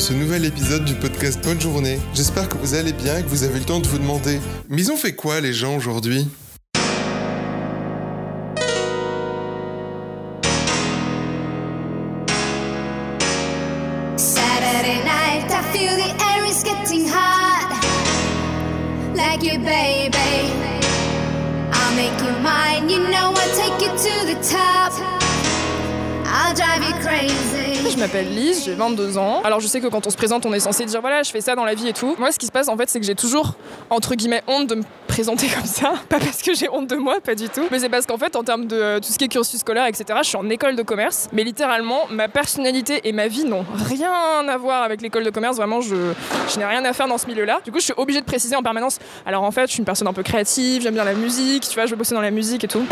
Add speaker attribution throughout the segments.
Speaker 1: ce nouvel épisode du podcast Bonne Journée. J'espère que vous allez bien et que vous avez le temps de vous demander Mais ils ont fait quoi les gens aujourd'hui?
Speaker 2: Lise, j'ai 22 ans. Alors je sais que quand on se présente, on est censé dire voilà, je fais ça dans la vie et tout. Moi, ce qui se passe en fait, c'est que j'ai toujours entre guillemets honte de me présenter comme ça. Pas parce que j'ai honte de moi, pas du tout. Mais c'est parce qu'en fait, en termes de euh, tout ce qui est cursus scolaire, etc., je suis en école de commerce. Mais littéralement, ma personnalité et ma vie n'ont rien à voir avec l'école de commerce. Vraiment, je, je n'ai rien à faire dans ce milieu-là. Du coup, je suis obligée de préciser en permanence. Alors en fait, je suis une personne un peu créative, j'aime bien la musique, tu vois, je veux bosser dans la musique et tout.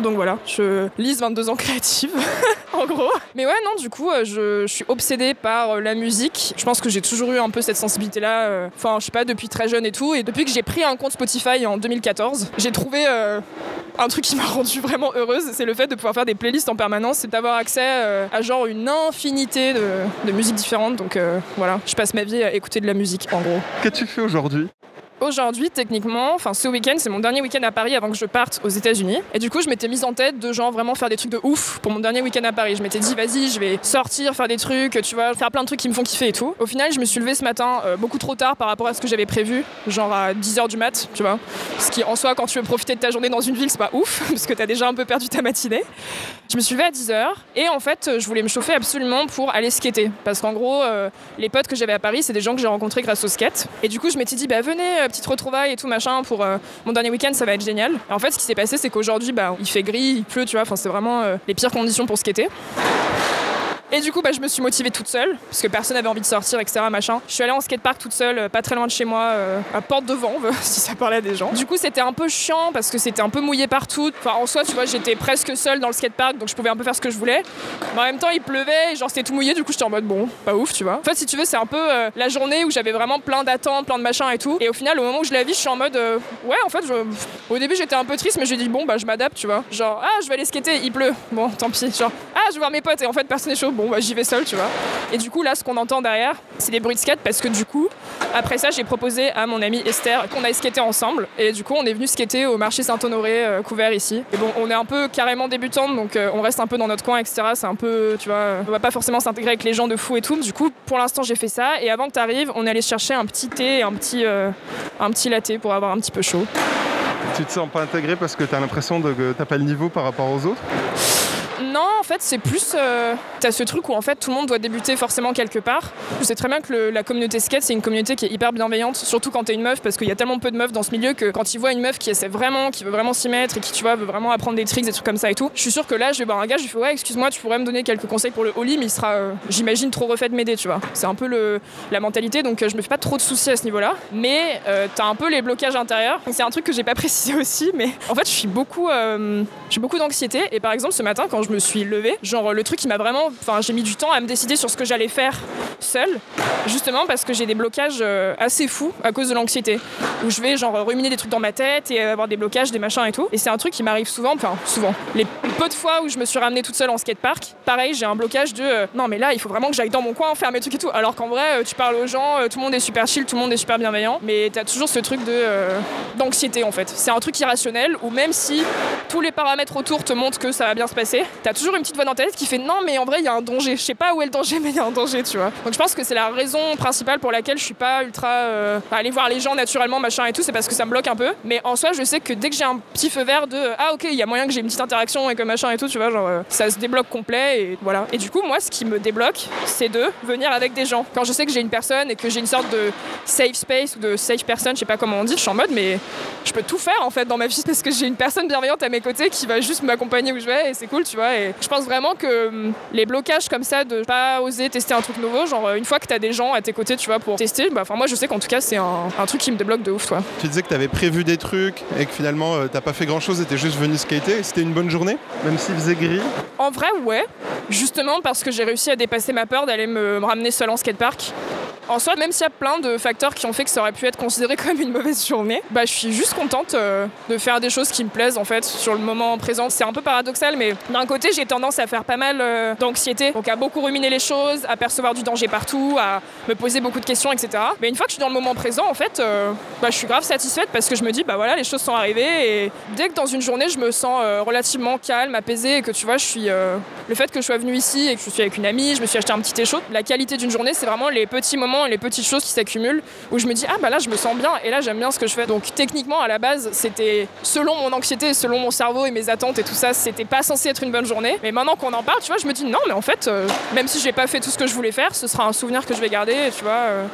Speaker 2: Donc voilà, je Lise 22 ans créative, en gros. Mais ouais, non, du coup, euh, je, je suis obsédée par euh, la musique. Je pense que j'ai toujours eu un peu cette sensibilité-là. euh, Enfin, je sais pas, depuis très jeune et tout. Et depuis que j'ai pris un compte Spotify en 2014, j'ai trouvé euh, un truc qui m'a rendue vraiment heureuse. C'est le fait de pouvoir faire des playlists en permanence. C'est d'avoir accès euh, à genre une infinité de, de musiques différentes. Donc euh, voilà, je passe ma vie à écouter de la musique, en gros.
Speaker 1: Qu'as-tu fait aujourd'hui?
Speaker 2: Aujourd'hui, techniquement, enfin ce week-end, c'est mon dernier week-end à Paris avant que je parte aux États-Unis. Et du coup, je m'étais mise en tête de genre vraiment faire des trucs de ouf pour mon dernier week-end à Paris. Je m'étais dit, vas-y, je vais sortir, faire des trucs, tu vois, faire plein de trucs qui me font kiffer et tout. Au final, je me suis levée ce matin euh, beaucoup trop tard par rapport à ce que j'avais prévu, genre à 10h du mat, tu vois. Ce qui, en soi, quand tu veux profiter de ta journée dans une ville, c'est pas ouf, parce que t'as déjà un peu perdu ta matinée. Je me suis levée à 10h et en fait, je voulais me chauffer absolument pour aller skater. Parce qu'en gros, euh, les potes que j'avais à Paris, c'est des gens que j'ai rencontrés grâce au skate. Et du coup, je m'étais dit, bah venez, petite retrouvaille et tout machin pour euh, mon dernier week-end, ça va être génial. En fait, ce qui s'est passé, c'est qu'aujourd'hui, bah, il fait gris, il pleut, tu vois, enfin, c'est vraiment euh, les pires conditions pour skater. Et du coup, bah, je me suis motivée toute seule, parce que personne n'avait envie de sortir, etc. Machin. Je suis allée en skatepark toute seule, euh, pas très loin de chez moi, euh, à Porte de Vanves, si ça parlait à des gens. Du coup, c'était un peu chiant, parce que c'était un peu mouillé partout. Enfin, en soi, tu vois, j'étais presque seule dans le skatepark, donc je pouvais un peu faire ce que je voulais. Mais en même temps, il pleuvait, et genre c'était tout mouillé, du coup, j'étais en mode bon, pas ouf, tu vois. En fait, si tu veux, c'est un peu euh, la journée où j'avais vraiment plein d'attentes, plein de machins et tout. Et au final, au moment où je la vis, je suis en mode ouais, en fait, je... au début, j'étais un peu triste, mais j'ai dit bon, bah, je m'adapte, tu vois. Genre, ah, je vais aller skater, il pleut. Bon, tant pis. Genre, ah, je vais voir mes potes, et en fait, personne n'est chaud. Bah, j'y vais seule, tu vois. Et du coup, là, ce qu'on entend derrière, c'est des bruits de skate parce que du coup, après ça, j'ai proposé à mon amie Esther qu'on aille skater ensemble. Et du coup, on est venu skater au marché Saint-Honoré euh, couvert ici. Et bon, on est un peu carrément débutante, donc euh, on reste un peu dans notre coin, etc. C'est un peu, tu vois, on va pas forcément s'intégrer avec les gens de fou et tout. Du coup, pour l'instant, j'ai fait ça. Et avant que tu arrives, on allé chercher un petit thé et un petit, euh, un petit latte pour avoir un petit peu chaud.
Speaker 1: Tu te sens pas intégré parce que t'as l'impression que t'as pas le niveau par rapport aux autres?
Speaker 2: Non, en fait, c'est plus. euh, T'as ce truc où en fait tout le monde doit débuter forcément quelque part. Je sais très bien que la communauté skate, c'est une communauté qui est hyper bienveillante, surtout quand t'es une meuf, parce qu'il y a tellement peu de meufs dans ce milieu que quand ils voient une meuf qui essaie vraiment, qui veut vraiment s'y mettre et qui, tu vois, veut vraiment apprendre des tricks, des trucs comme ça et tout, je suis sûre que là, je un gars, je lui fais ouais, excuse-moi, tu pourrais me donner quelques conseils pour le holly, mais il sera, euh, j'imagine, trop refait de m'aider, tu vois. C'est un peu la mentalité, donc euh, je me fais pas trop de soucis à ce niveau-là. Mais euh, t'as un peu les blocages intérieurs. C'est un truc que j'ai pas précisé aussi, mais en fait, je suis beaucoup, euh, j'ai beaucoup d'anxiété. Et par exemple, ce matin, quand je me suis levée, genre le truc qui m'a vraiment, enfin, j'ai mis du temps à me décider sur ce que j'allais faire seule, justement parce que j'ai des blocages euh, assez fous à cause de l'anxiété, où je vais genre ruminer des trucs dans ma tête et avoir des blocages, des machins et tout. Et c'est un truc qui m'arrive souvent, enfin souvent. Les peu de fois où je me suis ramenée toute seule en skatepark, pareil, j'ai un blocage de euh, non mais là il faut vraiment que j'aille dans mon coin faire mes trucs et tout. Alors qu'en vrai, euh, tu parles aux gens, euh, tout le monde est super chill, tout le monde est super bienveillant, mais t'as toujours ce truc de euh, d'anxiété en fait. C'est un truc irrationnel où même si tous les paramètres autour te montrent que ça va bien se passer, toujours une petite voix dans ta tête qui fait non mais en vrai il y a un danger. Je sais pas où est le danger mais il y a un danger, tu vois. Donc je pense que c'est la raison principale pour laquelle je suis pas ultra euh, aller voir les gens naturellement machin et tout, c'est parce que ça me bloque un peu. Mais en soi, je sais que dès que j'ai un petit feu vert de ah ok il y a moyen que j'ai une petite interaction et que machin et tout, tu vois, genre euh, ça se débloque complet et voilà. Et du coup moi ce qui me débloque, c'est de venir avec des gens. Quand je sais que j'ai une personne et que j'ai une sorte de safe space ou de safe person, je sais pas comment on dit, je suis en mode mais je peux tout faire en fait dans ma vie parce que j'ai une personne bienveillante à mes côtés qui va juste m'accompagner où je vais et c'est cool, tu vois. Je pense vraiment que hum, les blocages comme ça de pas oser tester un truc nouveau, genre euh, une fois que t'as des gens à tes côtés, tu vois, pour tester, bah enfin moi je sais qu'en tout cas c'est un, un truc qui me débloque de ouf, toi.
Speaker 1: Tu disais que t'avais prévu des trucs et que finalement euh, t'as pas fait grand chose et t'es juste venu skater. C'était une bonne journée? Même s'il faisait gris?
Speaker 2: En vrai, ouais. Justement parce que j'ai réussi à dépasser ma peur d'aller me, me ramener seule en skatepark. En soi, même s'il y a plein de facteurs qui ont fait que ça aurait pu être considéré comme une mauvaise journée, bah, je suis juste contente euh, de faire des choses qui me plaisent en fait sur le moment présent. C'est un peu paradoxal, mais d'un côté, j'ai tendance à faire pas mal euh, d'anxiété, donc à beaucoup ruminer les choses, à percevoir du danger partout, à me poser beaucoup de questions, etc. Mais une fois que je suis dans le moment présent, en fait, euh, bah, je suis grave satisfaite parce que je me dis, bah voilà, les choses sont arrivées et dès que dans une journée, je me sens euh, relativement calme, apaisée et que tu vois, je suis. le fait que je sois venue ici et que je suis avec une amie, je me suis acheté un petit thé chaud, la qualité d'une journée, c'est vraiment les petits moments, les petites choses qui s'accumulent où je me dis, ah bah là, je me sens bien et là, j'aime bien ce que je fais. Donc techniquement, à la base, c'était selon mon anxiété, selon mon cerveau et mes attentes et tout ça, c'était pas censé être une bonne journée. Mais maintenant qu'on en parle, tu vois, je me dis, non, mais en fait, euh, même si j'ai pas fait tout ce que je voulais faire, ce sera un souvenir que je vais garder, tu vois. euh,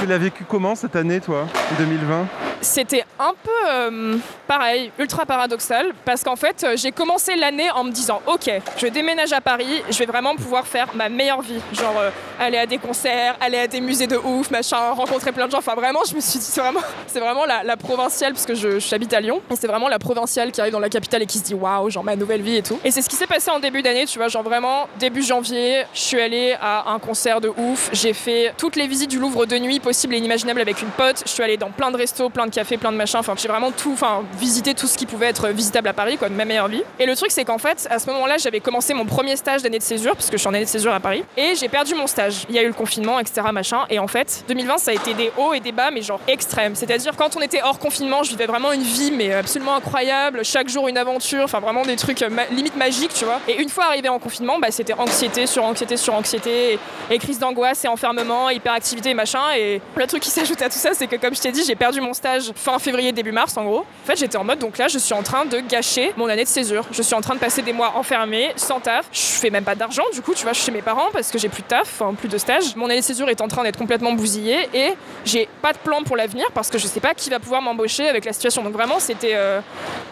Speaker 3: Tu l'as vécu comment cette année, toi, 2020
Speaker 2: c'était un peu euh, pareil, ultra paradoxal, parce qu'en fait, j'ai commencé l'année en me disant, ok, je déménage à Paris, je vais vraiment pouvoir faire ma meilleure vie, genre aller à des concerts, aller à des musées de ouf, machin, rencontrer plein de gens. Enfin vraiment, je me suis dit, c'est vraiment, c'est vraiment la, la provinciale, parce que je, j'habite à Lyon, et c'est vraiment la provinciale qui arrive dans la capitale et qui se dit, waouh, genre ma nouvelle vie et tout. Et c'est ce qui s'est passé début d'année, tu vois, genre vraiment début janvier, je suis allée à un concert de ouf, j'ai fait toutes les visites du Louvre de nuit possibles et inimaginables avec une pote, je suis allée dans plein de restos, plein de cafés, plein de machins, enfin j'ai vraiment tout, enfin visité tout ce qui pouvait être visitable à Paris, quoi, de ma meilleure vie. Et le truc c'est qu'en fait, à ce moment-là, j'avais commencé mon premier stage d'année de césure, parce que je suis en année de césure à Paris, et j'ai perdu mon stage. Il y a eu le confinement, etc. machin, et en fait, 2020 ça a été des hauts et des bas, mais genre extrêmes. C'est-à-dire quand on était hors confinement, je vivais vraiment une vie, mais absolument incroyable, chaque jour une aventure, enfin vraiment des trucs euh, limite magiques, tu vois. Et une fois arrivé en confinement, bah, c'était anxiété sur anxiété sur anxiété, et, crise d'angoisse et enfermement, hyperactivité et machin. Et le truc qui s'ajoute à tout ça, c'est que comme je t'ai dit, j'ai perdu mon stage fin février, début mars en gros. En fait, j'étais en mode, donc là, je suis en train de gâcher mon année de césure. Je suis en train de passer des mois enfermés, sans taf. Je fais même pas d'argent, du coup, tu vois, chez mes parents parce que j'ai plus de taf, enfin plus de stage. Mon année de césure est en train d'être complètement bousillée et j'ai pas de plan pour l'avenir parce que je sais pas qui va pouvoir m'embaucher avec la situation. Donc vraiment, c'était euh,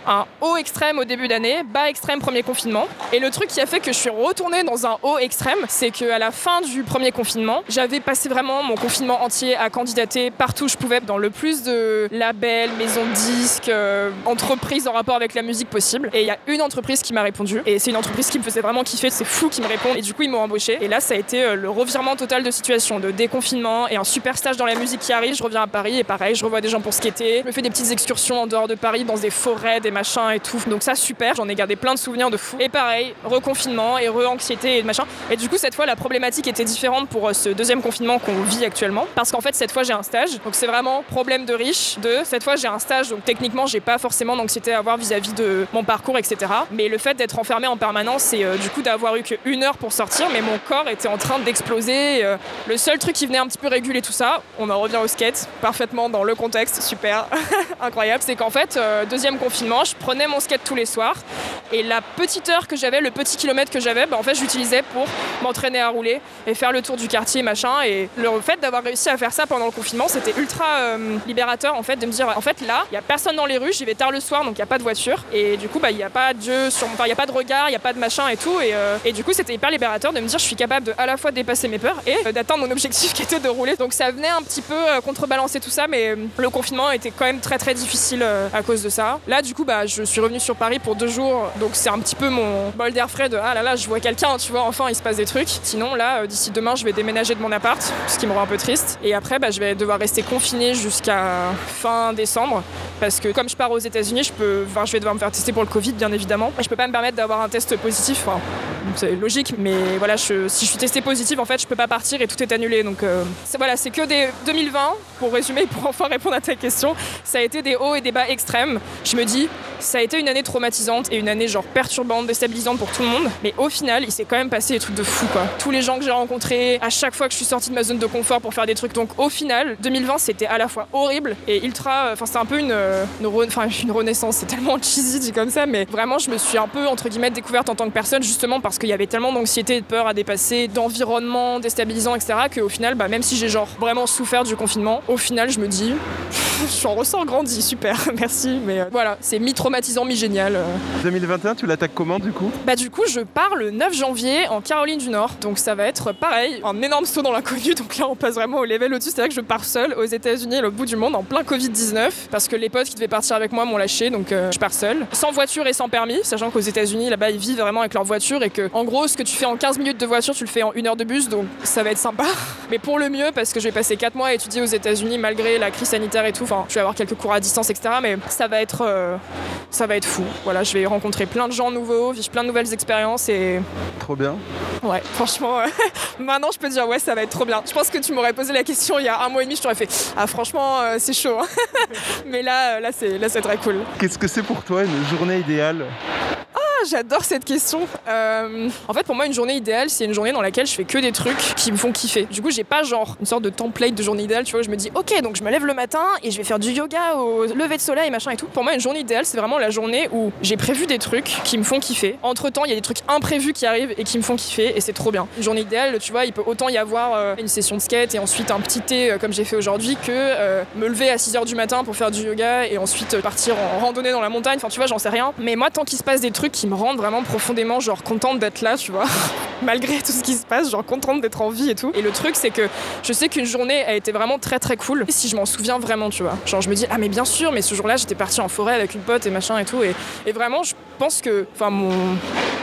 Speaker 2: un haut extrême au début d'année, bas extrême premier confinement. Et le truc qui a fait que je suis retournée dans un haut extrême, c'est qu'à la fin du premier confinement, j'avais passé vraiment mon confinement entier à candidater partout où je pouvais, dans le plus de labels, maisons de disques, euh, entreprises en rapport avec la musique possible. Et il y a une entreprise qui m'a répondu. Et c'est une entreprise qui me faisait vraiment kiffer, c'est fou qui me répond. Et du coup, ils m'ont embauché. Et là, ça a été euh, le revirement total de situation, de déconfinement et un super stage dans la musique qui arrive. Je reviens à Paris et pareil, je revois des gens pour skater. Je me fais des petites excursions en dehors de Paris, dans des forêts, des machins et tout. Donc ça, super. J'en ai gardé plein de souvenirs de fou. Et pareil, reconfinement et re-anxiété et machin. Et du coup, cette fois, la problématique était différente pour euh, ce deuxième confinement qu'on vit actuellement. Parce qu'en fait, cette fois, j'ai un stage. Donc c'est vraiment problème de riche. De cette fois, j'ai un stage. Donc techniquement, j'ai pas forcément d'anxiété à avoir vis-à-vis de mon parcours, etc. Mais le fait d'être enfermé en permanence et euh, du coup d'avoir eu qu'une heure pour sortir, mais mon corps était en train d'exploser. Euh, le seul truc qui venait un petit peu réguler tout ça, on en revient au skate, parfaitement dans le contexte, super, incroyable, c'est qu'en fait, deuxième confinement, je prenais mon skate tous les soirs et la petite heure que j'avais, le petit kilomètre que j'avais, bah, en fait, j'utilisais pour m'entraîner à rouler et faire le tour du quartier, machin. Et le fait d'avoir réussi à faire ça pendant le confinement, c'était ultra euh, libérateur en fait de me dire, en fait, là, il y a personne dans les rues, j'y vais tard le soir, donc il y a pas de voiture et du coup, bah, il y a pas de sur, il y a pas de regard, il y a pas de machin et tout. Et, euh, et du coup, c'était hyper libérateur de me dire, je suis capable de à la fois dépasser mes peurs et euh, d'atteindre mon objectif qui était de rouler. Donc ça venait un petit peu contrebalancer tout ça, mais le confinement était quand même très très difficile à cause de ça. Là, du coup, bah, je suis revenue sur Paris pour deux jours, donc c'est un petit peu mon bol d'air frais de ah là là, je vois quelqu'un, tu vois, enfin il se passe des trucs. Sinon, là, euh, d'ici demain, je vais déménager de mon appart, ce qui me rend un peu triste. Et après, bah, je vais devoir rester confinée jusqu'à fin décembre, parce que comme je pars aux États-Unis, je peux, enfin, je vais devoir me faire tester pour le Covid, bien évidemment. Et je peux pas me permettre d'avoir un test positif. C'est logique, mais voilà, je- si je suis testée positive, en fait, je peux pas partir et tout est annulé. Donc euh, voilà, c'est que des 2020, pour résumer, pour enfin répondre à ta question, ça a été des hauts et des bas extrêmes. Je me dis, ça a été une année traumatisante et une année genre perturbante, déstabilisante pour tout le monde. Mais au final, il s'est quand même passé des trucs de fou, quoi. Tous les gens que j'ai rencontrés, à chaque fois que je suis sortie de ma zone de confort pour faire des trucs. Donc au final, 2020, c'était à la fois horrible et ultra. Enfin, c'était un peu une, euh, une, re- une renaissance. C'est tellement cheesy dit comme ça, mais vraiment, je me suis un peu entre guillemets découverte en tant que personne, justement parce qu'il y avait tellement d'anxiété et de peur à dépasser, d'environnement déstabilisant, etc. Qu'au final, bah, même si j'ai genre vraiment souffert du confinement, au final, je me dis, j'en ressors grandi, super, merci. Mais euh, voilà, c'est mi-traumatisant, mi-génial. euh.
Speaker 3: 2021, tu l'attaques comment du coup?
Speaker 2: Bah du coup je pars le 9 janvier en Caroline du Nord donc ça va être pareil un énorme saut dans l'inconnu donc là on passe vraiment au level au-dessus c'est à dire que je pars seule aux États-Unis l'autre bout du monde en plein Covid-19 parce que les potes qui devaient partir avec moi m'ont lâché donc euh, je pars seule sans voiture et sans permis sachant qu'aux États-Unis là-bas ils vivent vraiment avec leur voiture et que en gros, ce que tu fais en 15 minutes de voiture, tu le fais en une heure de bus, donc ça va être sympa. Mais pour le mieux, parce que je vais passer 4 mois à étudier aux États-Unis malgré la crise sanitaire et tout. Enfin, je vais avoir quelques cours à distance, etc. Mais ça va être, euh, ça va être fou. Voilà, je vais rencontrer plein de gens nouveaux, vivre plein de nouvelles expériences et
Speaker 3: Trop bien.
Speaker 2: ouais, franchement, euh, maintenant je peux dire ouais, ça va être trop bien. Je pense que tu m'aurais posé la question il y a un mois et demi, je t'aurais fait ah franchement euh, c'est chaud. hein. Mais là, euh, là c'est, là c'est très cool.
Speaker 3: Qu'est-ce que c'est pour toi une journée idéale?
Speaker 2: J'adore cette question. Euh, en fait, pour moi, une journée idéale, c'est une journée dans laquelle je fais que des trucs qui me font kiffer. Du coup, j'ai pas genre une sorte de template de journée idéale, tu vois. Je me dis, ok, donc je me lève le matin et je vais faire du yoga au lever de soleil, machin et tout. Pour moi, une journée idéale, c'est vraiment la journée où j'ai prévu des trucs qui me font kiffer. Entre temps, il y a des trucs imprévus qui arrivent et qui me font kiffer et c'est trop bien. Une journée idéale, tu vois, il peut autant y avoir euh, une session de skate et ensuite un petit thé euh, comme j'ai fait aujourd'hui que me lever à 6h du matin pour faire du yoga et ensuite partir en randonnée dans la montagne. Enfin, tu vois, j'en sais rien. Mais moi, tant qu'il se passe des trucs qui me rendent vraiment profondément genre contente d'être là, tu vois, malgré tout ce qui se passe, genre contente d'être en vie et tout. Et le truc, c'est que je sais qu'une journée a été vraiment très très cool si je m'en souviens vraiment, tu vois. Genre, je me dis, ah, mais bien sûr, mais ce jour-là, j'étais partie en forêt avec une pote et machin et tout. Et, et vraiment, je pense que, enfin, mon.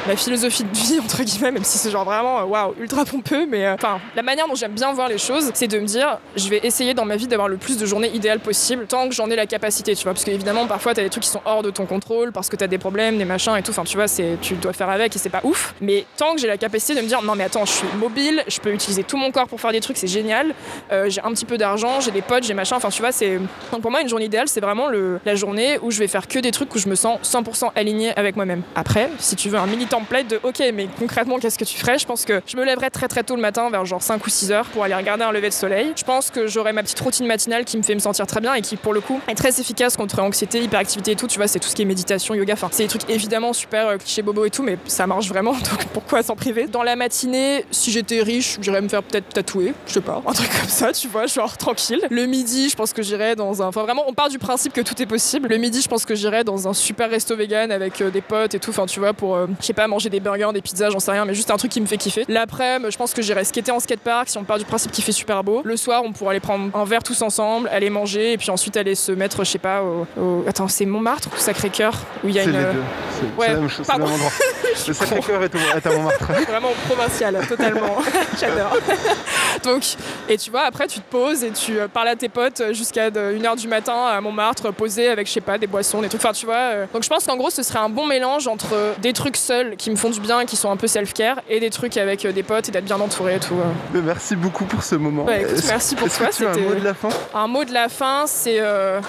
Speaker 2: Ma philosophie de vie, entre guillemets, même si c'est genre vraiment, euh, waouh, ultra pompeux, mais euh, enfin, la manière dont j'aime bien voir les choses, c'est de me dire, je vais essayer dans ma vie d'avoir le plus de journées idéales possible, tant que j'en ai la capacité, tu vois. Parce qu'évidemment, parfois, t'as des trucs qui sont hors de ton contrôle, parce que t'as des problèmes, des machins et tout, enfin, tu vois, tu dois faire avec et c'est pas ouf. Mais tant que j'ai la capacité de me dire, non, mais attends, je suis mobile, je peux utiliser tout mon corps pour faire des trucs, c'est génial, euh, j'ai un petit peu d'argent, j'ai des potes, j'ai machin, enfin, tu vois, c'est. Donc pour moi, une journée idéale, c'est vraiment le, la journée où je vais faire que des trucs où je me sens 100% aligné avec moi-même. Après, si tu veux un mini template de, ok, mais concrètement, qu'est-ce que tu ferais? Je pense que je me lèverais très très tôt le matin, vers genre 5 ou 6 heures, pour aller regarder un lever de soleil. Je pense que j'aurais ma petite routine matinale qui me fait me sentir très bien et qui, pour le coup, est très efficace contre anxiété, hyperactivité et tout. Tu vois, c'est tout ce qui est méditation, yoga. Enfin, c'est des trucs évidemment super euh, clichés bobo et tout, mais ça marche vraiment. Donc pourquoi s'en priver? Dans la matinée, si j'étais riche, j'irais me faire peut-être tatouer, je sais pas, un truc comme ça, tu vois, genre tranquille. Le midi, je pense que j'irais dans un. Enfin, vraiment, on part du principe que tout est possible. Le midi, je pense que j'irais dans un super resto vegan avec euh, des potes et tout. Enfin, tu vois, pour, euh, pas, manger des burgers, des pizzas, j'en sais rien, mais juste un truc qui me fait kiffer. L'après, je pense que j'irais skater en skatepark si on part du principe qu'il fait super beau. Le soir, on pourrait aller prendre un verre tous ensemble, aller manger et puis ensuite aller se mettre, je sais pas, au. au- Attends, c'est Montmartre ou Sacré-Cœur Où il y a une.
Speaker 3: les
Speaker 2: euh,
Speaker 3: deux. C'est
Speaker 2: ouais,
Speaker 3: la même chose, c'est le même endroit. Le Sacré-Cœur est, à Montmartre.
Speaker 2: Vraiment provincial, totalement. J'adore. Donc, et tu vois, après, tu te poses et tu euh, parles à tes potes jusqu'à 1h du matin à Montmartre, posé avec, je sais pas, des boissons, des trucs. Enfin, tu vois. euh. Donc, je pense qu'en gros, ce serait un bon mélange entre des trucs seuls qui me font du bien, qui sont un peu self-care, et des trucs avec euh, des potes et d'être bien entouré et tout. euh.
Speaker 3: Mais Merci beaucoup pour ce moment.
Speaker 2: Ouais, écoute,
Speaker 3: Est-ce-
Speaker 2: merci pour
Speaker 3: est-ce
Speaker 2: toi,
Speaker 3: que tu as un
Speaker 2: c'était-
Speaker 3: mot de la fin?
Speaker 2: Un mot de la fin, c'est euh,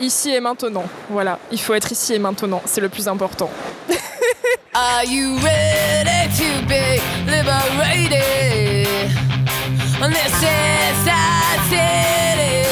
Speaker 2: ici et maintenant. Voilà, il faut être ici et maintenant, c'est le plus important.
Speaker 4: Are you ready to be liberated? On this inside city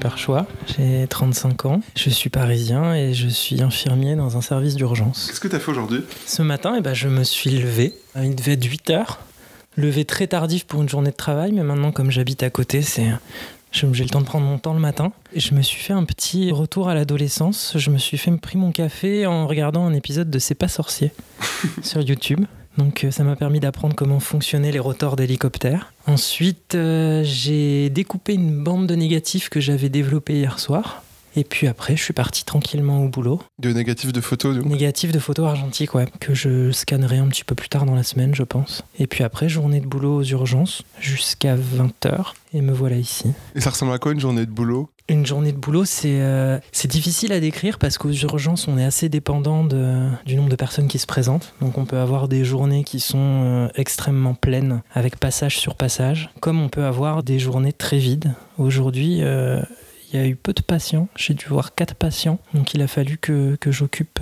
Speaker 5: Perchois, j'ai 35 ans, je suis parisien et je suis infirmier dans un service d'urgence.
Speaker 1: Qu'est-ce que tu as fait aujourd'hui?
Speaker 5: Ce matin, eh ben, je me suis levé, il devait être 8 heures, levé très tardif pour une journée de travail, mais maintenant comme j'habite à côté, c'est j'ai le temps de prendre mon temps le matin. Et je me suis fait un petit retour à l'adolescence. Je me suis fait pris mon café en regardant un épisode de C'est pas sorcier sur YouTube. Donc euh, ça m'a permis d'apprendre comment fonctionnaient les rotors d'hélicoptère. Ensuite, euh, j'ai découpé une bande de négatifs que j'avais développée hier soir. Et puis après, je suis parti tranquillement au boulot.
Speaker 1: De négatif de photos, donc.
Speaker 5: Négatif de photos argentiques, ouais, que je scannerai un petit peu plus tard dans la semaine, je pense. Et puis après, journée de boulot aux urgences jusqu'à 20h. Et me voilà ici.
Speaker 1: Et ça ressemble à quoi une journée de boulot?
Speaker 5: Une journée de boulot, c'est euh, c'est difficile à décrire parce qu'aux urgences, on est assez dépendant du nombre de personnes qui se présentent. Donc on peut avoir des journées qui sont euh, extrêmement pleines avec passage sur passage, comme on peut avoir des journées très vides. Aujourd'hui, euh, il y a eu peu de patients. J'ai dû voir quatre patients. Donc il a fallu que, j'occupe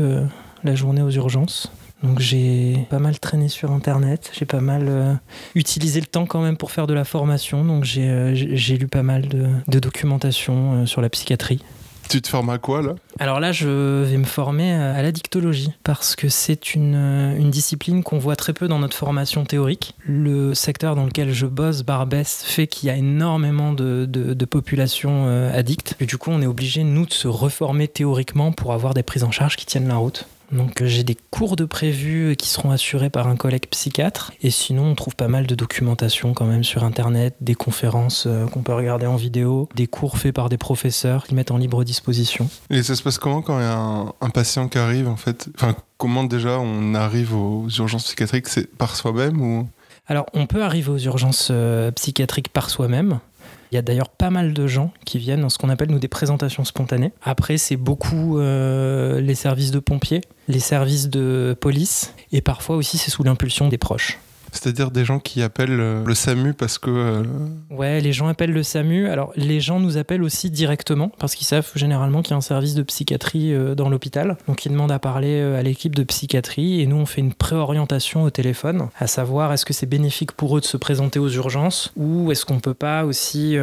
Speaker 5: la journée aux urgences. Donc j'ai pas mal traîné sur internet, j'ai pas mal euh, utilisé le temps quand même pour faire de la formation, donc j'ai euh, lu pas mal de, de documentation euh, sur la psychiatrie.
Speaker 1: Tu te formes à quoi là?
Speaker 5: Alors là, je vais me former à la dictologie parce que c'est une, une discipline qu'on voit très peu dans notre formation théorique. Le secteur dans lequel je bosse, Barbès, fait qu'il y a énormément de, de, de populations addictes. Et du coup, on est obligé, nous, de se reformer théoriquement pour avoir des prises en charge qui tiennent la route. Donc euh, j'ai des cours de prévus qui seront assurés par un collègue psychiatre. Et sinon, on trouve pas mal de documentation quand même sur Internet, des conférences euh, qu'on peut regarder en vidéo, des cours faits par des professeurs qui mettent en libre disposition.
Speaker 1: Et ça se passe comment quand il y a un, un patient qui arrive en fait? Enfin, comment déjà on arrive aux urgences psychiatriques? C'est par soi-même ou?
Speaker 5: Alors, on peut arriver aux urgences euh, psychiatriques par soi-même. Il y a d'ailleurs pas mal de gens qui viennent dans ce qu'on appelle nous des présentations spontanées. Après, c'est beaucoup euh, les services de pompiers, les services de police, et parfois aussi c'est sous l'impulsion des proches.
Speaker 1: C'est-à-dire des gens qui appellent euh, le SAMU parce que. euh,
Speaker 5: Ouais, les gens appellent le SAMU. Alors, les gens nous appellent aussi directement parce qu'ils savent généralement qu'il y a un service de psychiatrie euh, dans l'hôpital. Donc, ils demandent à parler euh, à l'équipe de psychiatrie et nous, on fait une préorientation au téléphone, à savoir est-ce que c'est bénéfique pour eux de se présenter aux urgences ou est-ce qu'on peut pas aussi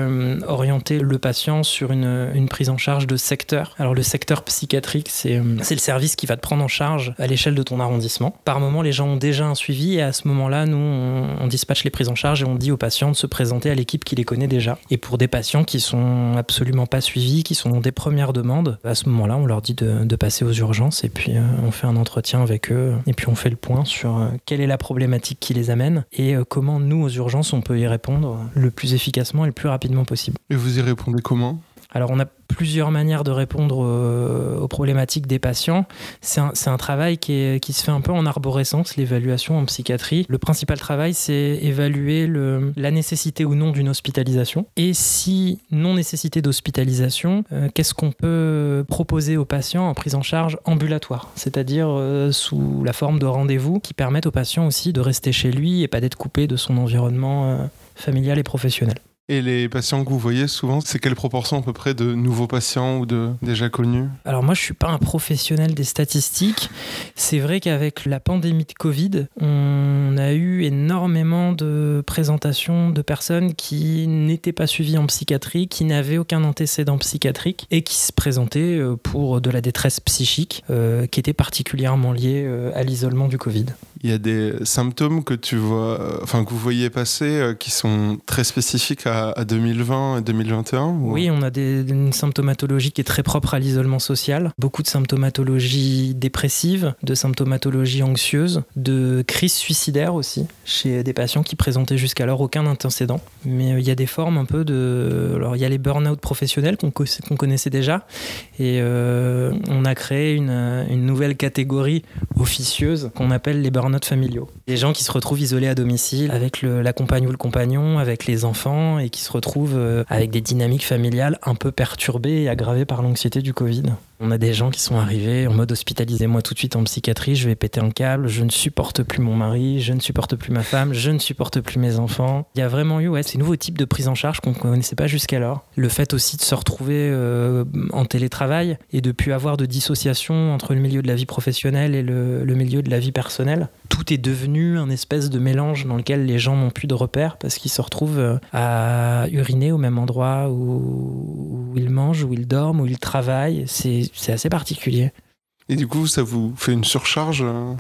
Speaker 5: orienter le patient sur une, prise en charge de secteur. Alors, le secteur psychiatrique, c'est euh, le service qui va te prendre en charge à l'échelle de ton arrondissement. Par moment, les gens ont déjà un suivi et à ce moment-là, nous, on, dispatche les prises en charge et on dit aux patients de se présenter à l'équipe qui les connaît déjà. Et pour des patients qui sont absolument pas suivis, qui sont des premières demandes, à ce moment-là, on leur dit de, de passer aux urgences et puis euh, on fait un entretien avec eux et puis on fait le point sur euh, quelle est la problématique qui les amène et euh, comment nous, aux urgences, on peut y répondre le plus efficacement et le plus rapidement possible.
Speaker 1: Et vous y répondez comment?
Speaker 5: Alors on a plusieurs manières de répondre euh, aux problématiques des patients. C'est un, travail qui, se fait un peu en arborescence, l'évaluation en psychiatrie. Le principal travail, c'est évaluer la nécessité ou non d'une hospitalisation. Et si non nécessité d'hospitalisation, euh, qu'est-ce qu'on peut proposer aux patients en prise en charge ambulatoire, c'est-à-dire euh, sous la forme de rendez-vous qui permettent aux patients aussi de rester chez lui et pas d'être coupé de son environnement familial et professionnel.
Speaker 1: Et les patients que vous voyez souvent, c'est quelle proportion à peu près de nouveaux patients ou de déjà connus?
Speaker 5: Alors moi, je suis pas un professionnel des statistiques. C'est vrai qu'avec la pandémie de Covid, on a eu énormément de présentations de personnes qui n'étaient pas suivies en psychiatrie, qui n'avaient aucun antécédent psychiatrique et qui se présentaient euh, pour de la détresse psychique euh, qui était particulièrement liée euh, à l'isolement du Covid.
Speaker 1: Il y a des symptômes que tu vois, euh, enfin que vous voyez passer, euh, qui sont très spécifiques à, à 2020 et 2021 ou-
Speaker 5: Oui, on a une symptomatologie qui est très propre à l'isolement social. Beaucoup de symptomatologie dépressive, de symptomatologie anxieuse, de crise suicidaire aussi, chez des patients qui présentaient jusqu'alors aucun antécédent. Mais euh, il y a des formes un peu de... Alors il y a les burn-out professionnels qu'on co- qu'on connaissait déjà. Et on a créé une, nouvelle catégorie officieuse qu'on appelle les burn-out familiaux. Des gens qui se retrouvent isolés à domicile avec la compagne ou le compagnon, avec les enfants et qui se retrouvent euh, avec des dynamiques familiales un peu perturbées et aggravées par l'anxiété du Covid. On a des gens qui sont arrivés en mode hospitalisez-moi tout de suite en psychiatrie, je vais péter un câble, je ne supporte plus mon mari, je ne supporte plus ma femme, je ne supporte plus mes enfants. Il y a vraiment eu ces nouveaux types de prise en charge qu'on ne connaissait pas jusqu'alors. Le fait aussi de se retrouver euh, en télétravail et de plus avoir de dissociation entre le milieu de la vie professionnelle et le, le milieu de la vie personnelle. Tout est devenu un espèce de mélange dans lequel les gens n'ont plus de repères parce qu'ils se retrouvent euh, à uriner au même endroit ou, où ils mangent, où ils dorment, où ils travaillent. C'est assez particulier.
Speaker 1: Et du coup, ça vous fait une surcharge euh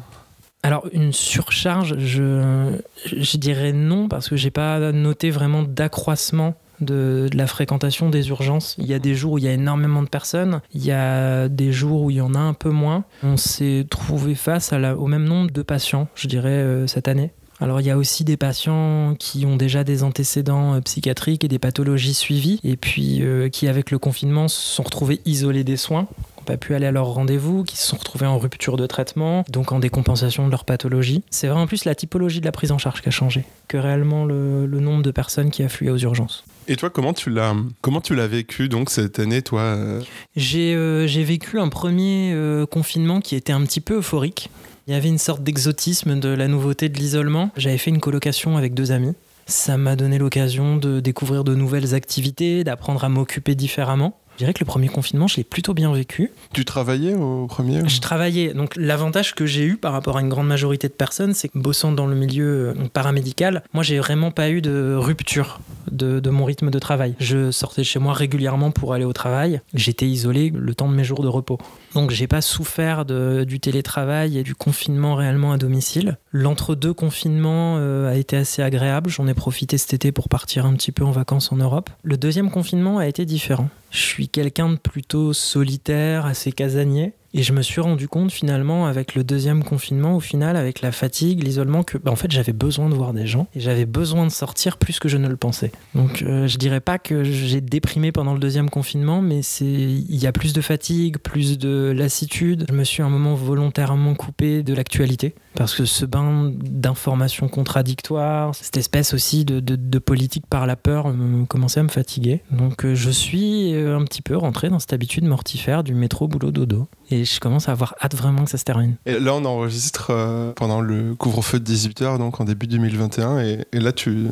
Speaker 5: Alors, une surcharge, je, je dirais non, parce que j'ai pas noté vraiment d'accroissement de, de la fréquentation des urgences. Il y a des jours où il y a énormément de personnes, il y a des jours où il y en a un peu moins. On s'est trouvé face à la- au même nombre de patients, je dirais, euh, cette année. Alors il y a aussi des patients qui ont déjà des antécédents euh, psychiatriques et des pathologies suivies, et puis euh, qui avec le confinement se sont retrouvés isolés des soins, pas pu aller à leur rendez-vous, qui se sont retrouvés en rupture de traitement, donc en décompensation de leur pathologie. C'est vraiment plus la typologie de la prise en charge qui a changé que réellement le, le nombre de personnes qui affluent aux urgences.
Speaker 1: Et toi, comment tu l'as comment tu l'as vécu donc cette année, toi euh?
Speaker 5: J'ai euh, j'ai vécu un premier euh, confinement qui était un petit peu euphorique. Il y avait une sorte d'exotisme de la nouveauté de l'isolement. J'avais fait une colocation avec deux amis. Ça m'a donné l'occasion de découvrir de nouvelles activités, d'apprendre à m'occuper différemment. Je dirais que le premier confinement, je l'ai plutôt bien vécu.
Speaker 1: Tu travaillais au premier
Speaker 5: Je travaillais. Donc l'avantage que j'ai eu par rapport à une grande majorité de personnes, c'est que bossant dans le milieu euh, paramédical, moi j'ai vraiment pas eu de rupture de, de mon rythme de travail. Je sortais de chez moi régulièrement pour aller au travail. J'étais isolé le temps de mes jours de repos. Donc j'ai pas souffert de- du télétravail et du confinement réellement à domicile. L'entre-deux confinement euh, a été assez agréable. J'en ai profité cet été pour partir un petit peu en vacances en Europe. Le deuxième confinement a été différent. Je suis quelqu'un de plutôt solitaire, assez casanier. Et je me suis rendu compte finalement avec le deuxième confinement, au final, avec la fatigue, l'isolement, que bah, en fait j'avais besoin de voir des gens et j'avais besoin de sortir plus que je ne le pensais. Donc euh, je dirais pas que j'ai déprimé pendant le deuxième confinement, mais c'est il y a plus de fatigue, plus de lassitude. Je me suis un moment volontairement coupé de l'actualité parce que ce bain d'informations contradictoires, cette espèce aussi de, politique par la peur me commençait à me fatiguer. Donc euh, je suis euh, un petit peu rentré dans cette habitude mortifère du métro boulot dodo. Et je commence à avoir hâte vraiment que ça se termine.
Speaker 1: Et là, on enregistre euh, pendant le couvre-feu de 18h, donc en début 2021. Et, et là, tu,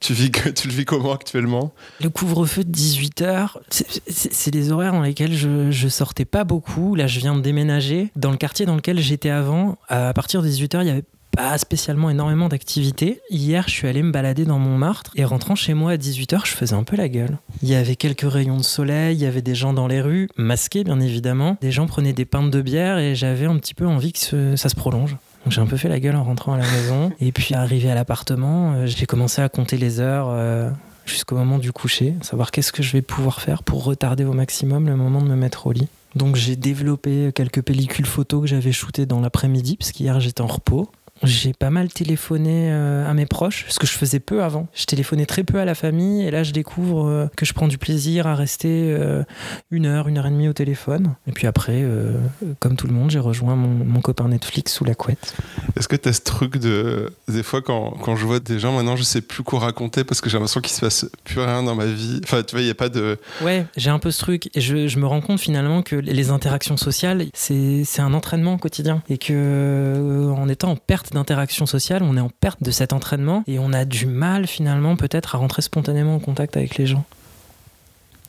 Speaker 1: tu, vis, tu le vis comment actuellement?
Speaker 5: Le couvre-feu de 18h, c'est des horaires dans lesquels je, je sortais pas beaucoup. Là, je viens de déménager. Dans le quartier dans lequel j'étais avant, à partir de 18h, il y avait pas spécialement énormément d'activités. Hier, je suis allé me balader dans Montmartre et rentrant chez moi à 18h, je faisais un peu la gueule. Il y avait quelques rayons de soleil, il y avait des gens dans les rues, masqués bien évidemment. Des gens prenaient des pintes de bière et j'avais un petit peu envie que ça se prolonge. J'ai un peu fait la gueule en rentrant à la maison. Et puis arrivé à l'appartement, euh, j'ai commencé à compter les heures euh, jusqu'au moment du coucher, savoir qu'est-ce que je vais pouvoir faire pour retarder au maximum le moment de me mettre au lit. Donc j'ai développé quelques pellicules photos que j'avais shootées dans l'après-midi, parce qu'hier j'étais en repos. J'ai pas mal téléphoné euh, à mes proches, ce que je faisais peu avant. Je téléphonais très peu à la famille, et là je découvre euh, que je prends du plaisir à rester euh, une heure, une heure et demie au téléphone. Et puis après, comme tout le monde, j'ai rejoint mon, mon copain Netflix sous la couette.
Speaker 1: Est-ce que tu as ce truc de. Des fois, quand, quand je vois des gens, maintenant, je sais plus quoi raconter parce que j'ai l'impression qu'il se passe plus rien dans ma vie. Enfin, tu vois, il n'y a pas de.
Speaker 5: Ouais, j'ai un peu ce truc. Et je, je me rends compte finalement que les interactions sociales, c'est un entraînement quotidien. Et que en étant en perte d'interaction sociale, on est en perte de cet entraînement. Et on a du mal finalement peut-être à rentrer spontanément en contact avec les gens.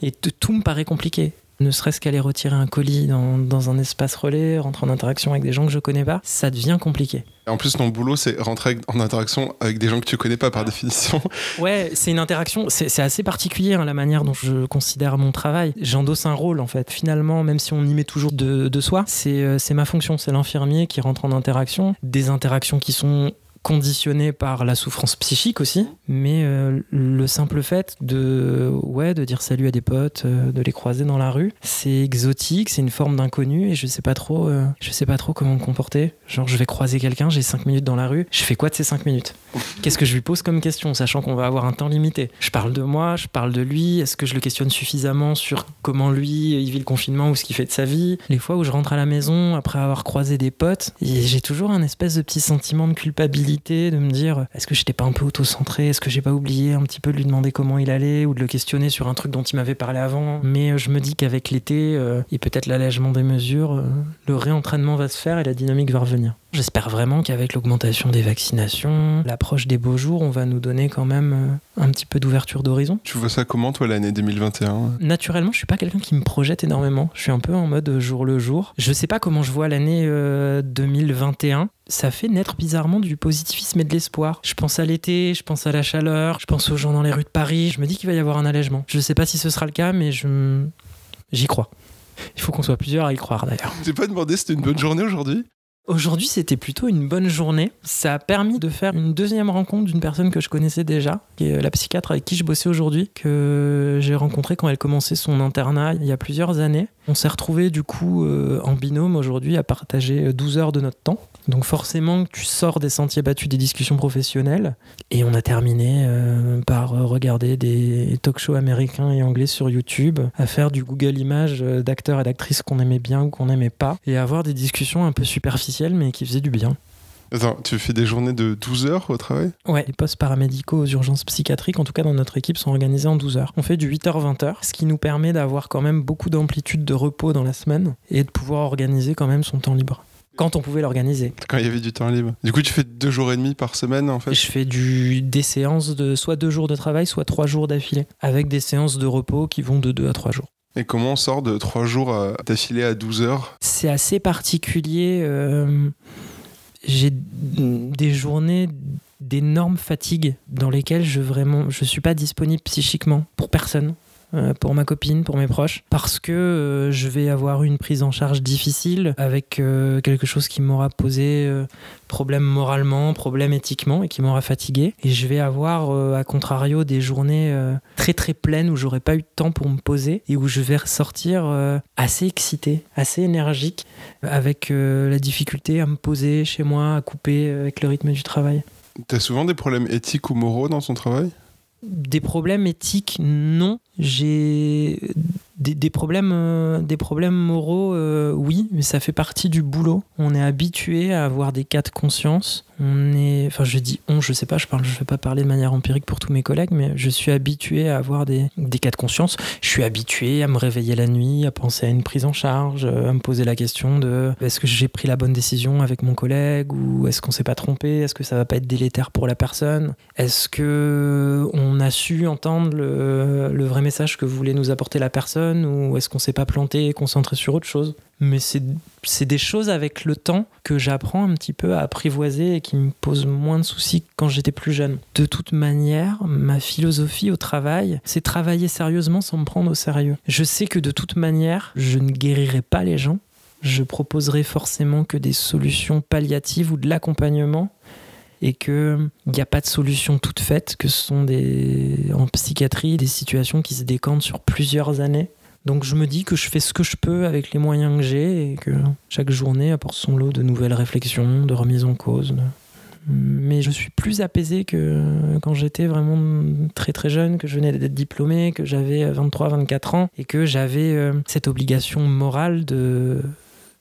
Speaker 5: Et tout me paraît compliqué. Ne serait-ce qu'aller retirer un colis dans, dans un espace relais, rentrer en interaction avec des gens que je connais pas, ça devient compliqué.
Speaker 1: En plus, ton boulot, c'est rentrer en interaction avec des gens que tu connais pas par définition.
Speaker 5: Ouais, c'est une interaction, c'est assez particulier hein, la manière dont je considère mon travail. J'endosse un rôle en fait. Finalement, même si on y met toujours de, de soi, c'est euh, c'est ma fonction, c'est l'infirmier qui rentre en interaction. Des interactions qui sont conditionnées par la souffrance psychique aussi, mais euh, le simple fait de ouais de dire salut à des potes, euh, de les croiser dans la rue, c'est exotique, c'est une forme d'inconnu et je sais pas trop, euh, je sais pas trop comment me comporter. Genre je vais croiser quelqu'un, j'ai 5 minutes dans la rue, je fais quoi de ces 5 minutes? Qu'est-ce que je lui pose comme question, sachant qu'on va avoir un temps limité? Je parle de moi, je parle de lui, est-ce que je le questionne suffisamment sur comment lui vit le confinement ou ce qu'il fait de sa vie? Les fois où je rentre à la maison après avoir croisé des potes, j'ai toujours un espèce de petit sentiment de culpabilité, de me dire est-ce que j'étais pas un peu auto-centré, est-ce que j'ai pas oublié un petit peu de lui demander comment il allait ou de le questionner sur un truc dont il m'avait parlé avant? Mais euh, je me dis qu'avec l'été euh, et peut-être l'allègement des mesures, euh, le réentraînement va se faire et la dynamique va revenir. J'espère vraiment qu'avec l'augmentation des vaccinations, l'approche des beaux jours, on va nous donner quand même un petit peu d'ouverture d'horizon.
Speaker 1: Tu vois ça comment, toi, l'année 2021
Speaker 5: Naturellement, je suis pas quelqu'un qui me projette énormément. Je suis un peu en mode jour le jour. Je sais pas comment je vois l'année euh, 2021. Ça fait naître bizarrement du positivisme et de l'espoir. Je pense à l'été, je pense à la chaleur, je pense aux gens dans les rues de Paris. Je me dis qu'il va y avoir un allègement. Je ne sais pas si ce sera le cas, mais je j'y crois. Il faut qu'on soit plusieurs à y croire d'ailleurs.
Speaker 1: J'ai pas demandé si c'était une bonne journée aujourd'hui
Speaker 5: Aujourd'hui, c'était plutôt une bonne journée. Ça a permis de faire une deuxième rencontre d'une personne que je connaissais déjà, qui est la psychiatre avec qui je bossais aujourd'hui, que j'ai rencontrée quand elle commençait son internat il y a plusieurs années. On s'est retrouvés du coup euh, en binôme aujourd'hui à partager 12 heures de notre temps. Donc forcément, tu sors des sentiers battus des discussions professionnelles. Et on a terminé euh, par regarder des talk shows américains et anglais sur YouTube, à faire du Google Images euh, d'acteurs et d'actrices qu'on aimait bien ou qu'on n'aimait pas, et à avoir des discussions un peu superficielles mais qui faisaient du bien.
Speaker 1: Attends, tu fais des journées de 12 heures au travail?
Speaker 5: Ouais, les postes paramédicaux aux urgences psychiatriques, en tout cas dans notre équipe, sont organisés en 12 heures. On fait du 8h-20h, ce qui nous permet d'avoir quand même beaucoup d'amplitude de repos dans la semaine et de pouvoir organiser quand même son temps libre. Quand on pouvait l'organiser.
Speaker 1: Quand il y avait du temps libre. Du coup, tu fais deux jours et demi par semaine en fait?
Speaker 5: Je fais du, des séances de soit deux jours de travail, soit trois jours d'affilée, avec des séances de repos qui vont de deux à trois jours.
Speaker 1: Et comment on sort de trois jours à- d'affilée à 12 heures?
Speaker 5: C'est assez particulier. euh, J'ai des journées d'énorme fatigue dans lesquelles je vraiment je suis pas disponible psychiquement pour personne. Euh, Pour ma copine, pour mes proches, parce que euh, je vais avoir une prise en charge difficile avec euh, quelque chose qui m'aura posé problème moralement, problème éthiquement et qui m'aura fatigué. Et je vais avoir, à contrario, des journées très très pleines où j'aurai pas eu de temps pour me poser et où je vais ressortir assez excité, assez énergique, avec la difficulté à me poser chez moi, à couper avec le rythme du travail.
Speaker 1: T'as souvent des problèmes éthiques ou moraux dans ton travail?
Speaker 5: Des problèmes éthiques, non. J'ai des, des problèmes, euh, des problèmes moraux, euh, oui, mais ça fait partie du boulot. On est habitué à avoir des cas de conscience. On est, enfin, je dis on, je sais pas, je parle, je vais pas parler de manière empirique pour tous mes collègues, mais je suis habitué à avoir des, des cas de conscience. Je suis habitué à me réveiller la nuit, à penser à une prise en charge, euh, à me poser la question de est-ce que j'ai pris la bonne décision avec mon collègue ou est-ce qu'on s'est pas trompé, est-ce que ça va pas être délétère pour la personne, est-ce que on a su entendre le, le vrai message que voulait nous apporter la personne? Ou est-ce qu'on s'est pas planté et concentré sur autre chose mais c'est des choses avec le temps que j'apprends un petit peu à apprivoiser et qui me posent moins de soucis que quand j'étais plus jeune. De toute manière, ma philosophie au travail, c'est travailler sérieusement sans me prendre au sérieux. Je sais que de toute manière, je ne guérirai pas les gens. Je proposerai forcément que des solutions palliatives ou de l'accompagnement et qu'il n'y a pas de solution toute faite, que ce sont des, en psychiatrie des situations qui se décantent sur plusieurs années. Donc je me dis que je fais ce que je peux avec les moyens que j'ai et que chaque journée apporte son lot de nouvelles réflexions, de remises en cause. Mais je suis plus apaisé que quand j'étais vraiment très très jeune, que je venais d'être diplômé, que j'avais 23-24 ans et que j'avais euh, cette obligation morale de,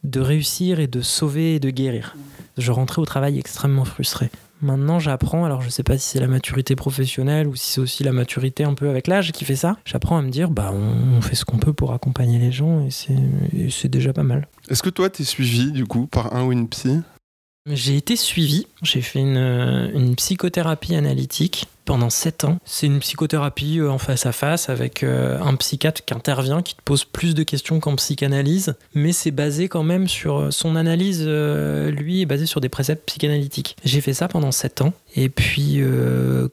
Speaker 5: de réussir et de sauver et de guérir. Je rentrais au travail extrêmement frustré. Maintenant, j'apprends, alors je sais pas si c'est la maturité professionnelle ou si c'est aussi la maturité un peu avec l'âge qui fait ça, j'apprends à me dire, bah on, on fait ce qu'on peut pour accompagner les gens et c'est déjà pas mal.
Speaker 1: Est-ce que toi, t'es suivi du coup par un ou une psy?
Speaker 5: J'ai été suivi, j'ai fait une, euh, une psychothérapie analytique pendant 7 ans. C'est une psychothérapie euh, en face à face avec euh, un psychiatre qui intervient, qui te pose plus de questions qu'en psychanalyse, mais c'est basé quand même sur euh, son analyse, lui, est basée sur des préceptes psychanalytiques. J'ai fait ça pendant 7 ans, et puis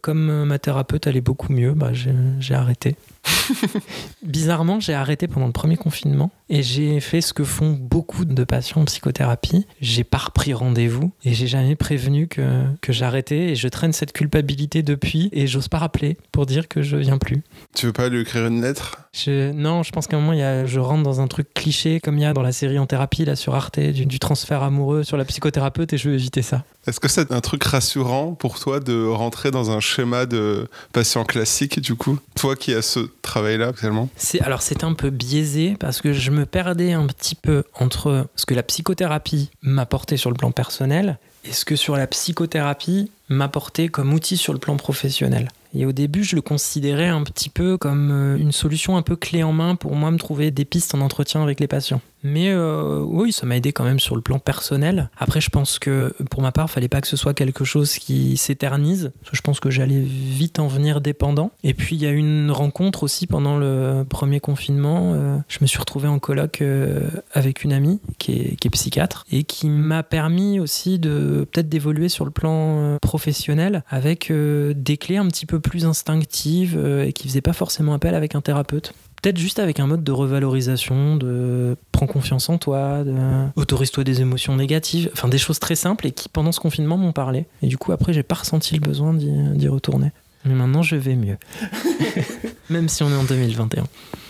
Speaker 5: comme ma thérapeute allait beaucoup mieux, bah, j'ai j'ai arrêté. Bizarrement, j'ai arrêté pendant le premier confinement et j'ai fait ce que font beaucoup de patients en psychothérapie. J'ai pas repris rendez-vous et j'ai jamais prévenu que, que j'arrêtais et je traîne cette culpabilité depuis et j'ose pas rappeler pour dire que je viens plus.
Speaker 1: Tu veux pas lui écrire une lettre?
Speaker 5: Je- non, je pense qu'à un moment, y a, je rentre dans un truc cliché comme il y a dans la série En thérapie là sur Arte du, du transfert amoureux sur la psychothérapeute et je veux éviter ça.
Speaker 1: Est-ce que c'est un truc rassurant pour toi de rentrer dans un schéma de patient classique du coup? Toi qui as ce travail-là actuellement?
Speaker 5: Alors c'est un peu biaisé parce que je me perdais un petit peu entre ce que la psychothérapie m'apportait sur le plan personnel et ce que sur la psychothérapie m'apportait comme outil sur le plan professionnel? Et au début, je le considérais un petit peu comme euh, une solution un peu clé en main pour moi me trouver des pistes en entretien avec les patients. Mais euh, oui, ça m'a aidé quand même sur le plan personnel. Après, je pense que pour ma part, fallait pas que ce soit quelque chose qui s'éternise. Je pense que j'allais vite en venir dépendant. Et puis, il y a eu une rencontre aussi pendant le premier confinement. Euh, je me suis retrouvé en colloque euh, avec une amie qui est, psychiatre et qui m'a permis aussi de peut-être d'évoluer sur le plan professionnel avec des clés un petit peu plus instinctives et qui faisaient pas forcément appel avec un thérapeute. Peut-être juste avec un mode de revalorisation, de prends confiance en toi, de autorise-toi des émotions négatives, enfin des choses très simples et qui pendant ce confinement m'ont parlé. Et du coup après j'ai pas ressenti le besoin d'y d'y retourner. Mais maintenant je vais mieux. Même si on est en 2021.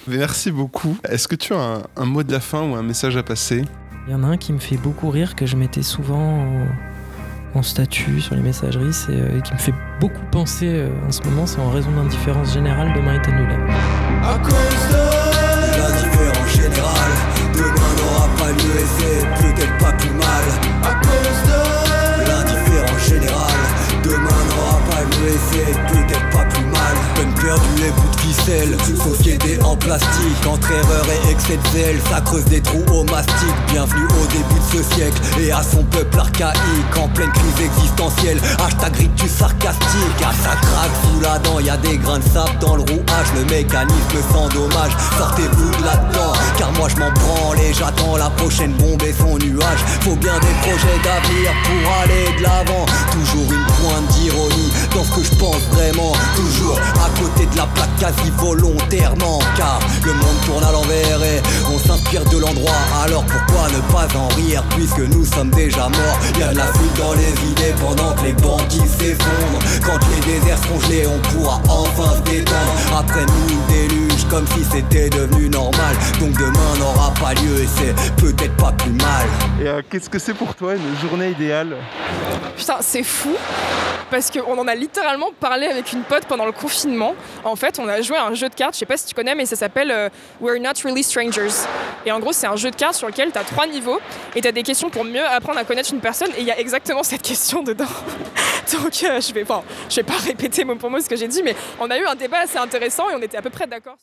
Speaker 1: Merci beaucoup. Est-ce que tu as un, un mot de la fin ou un message à passer?
Speaker 5: Il y en a un qui me fait beaucoup rire, que je mettais souvent en, en statut sur les messageries, c'est, euh, et qui me fait beaucoup penser euh, en ce moment, c'est en raison d'indifférence générale de Marie Nulet.
Speaker 6: À cause de l'indifférence générale, demain n'aura pas lieu et c'est peut-être pas plus mal. À cause de l'indifférence générale, demain n'aura pas lieu et c'est peut-être pas plus mal. Peine perdue et bout de ficelle, société en plastique, entre erreur et excès de zèle, ça creuse des trous au mastic. Bienvenue au début de ce siècle et à son peuple archaïque, en pleine crise existentielle. Hashtag rictus sarcastique, ah ça craque sous la dent, y a des grains de sable dans le rouage, le mécanisme sans dommage. Sortez-vous de là-dedans, car moi je m'en branle et j'attends la prochaine bombe et son nuage. Faut bien des projets d'avenir pour aller de l'avant. Toujours une pointe d'ironie dans ce que je pense vraiment. Toujours à côté de la plaque quasi volontairement, car le monde tourne à l'envers et on s'inspire de l'endroit. Alors pourquoi ne pas en rire puisque nous sommes déjà morts? Y a de la fuite dans les idées pendant que les banquiers s'effondrent. Quand les déserts seront gelés, on pourra enfin se détendre. Après nous, déluge comme si c'était devenu normal. Donc demain n'aura pas lieu et c'est peut-être pas plus mal.
Speaker 3: Et euh, qu'est-ce que c'est pour toi une journée idéale?
Speaker 2: Putain, c'est fou parce qu'on en a littéralement parlé avec une pote pendant le confinement. En fait, on a joué à un jeu de cartes, je sais pas si tu connais, mais ça s'appelle euh, We're Not Really Strangers. Et en gros, c'est un jeu de cartes sur lequel tu as trois niveaux et tu as des questions pour mieux apprendre à connaître une personne. Et il y a exactement cette question dedans. Donc, euh, je vais, je vais pas répéter mot pour mot ce que j'ai dit, mais on a eu un débat assez intéressant et on était à peu près d'accord.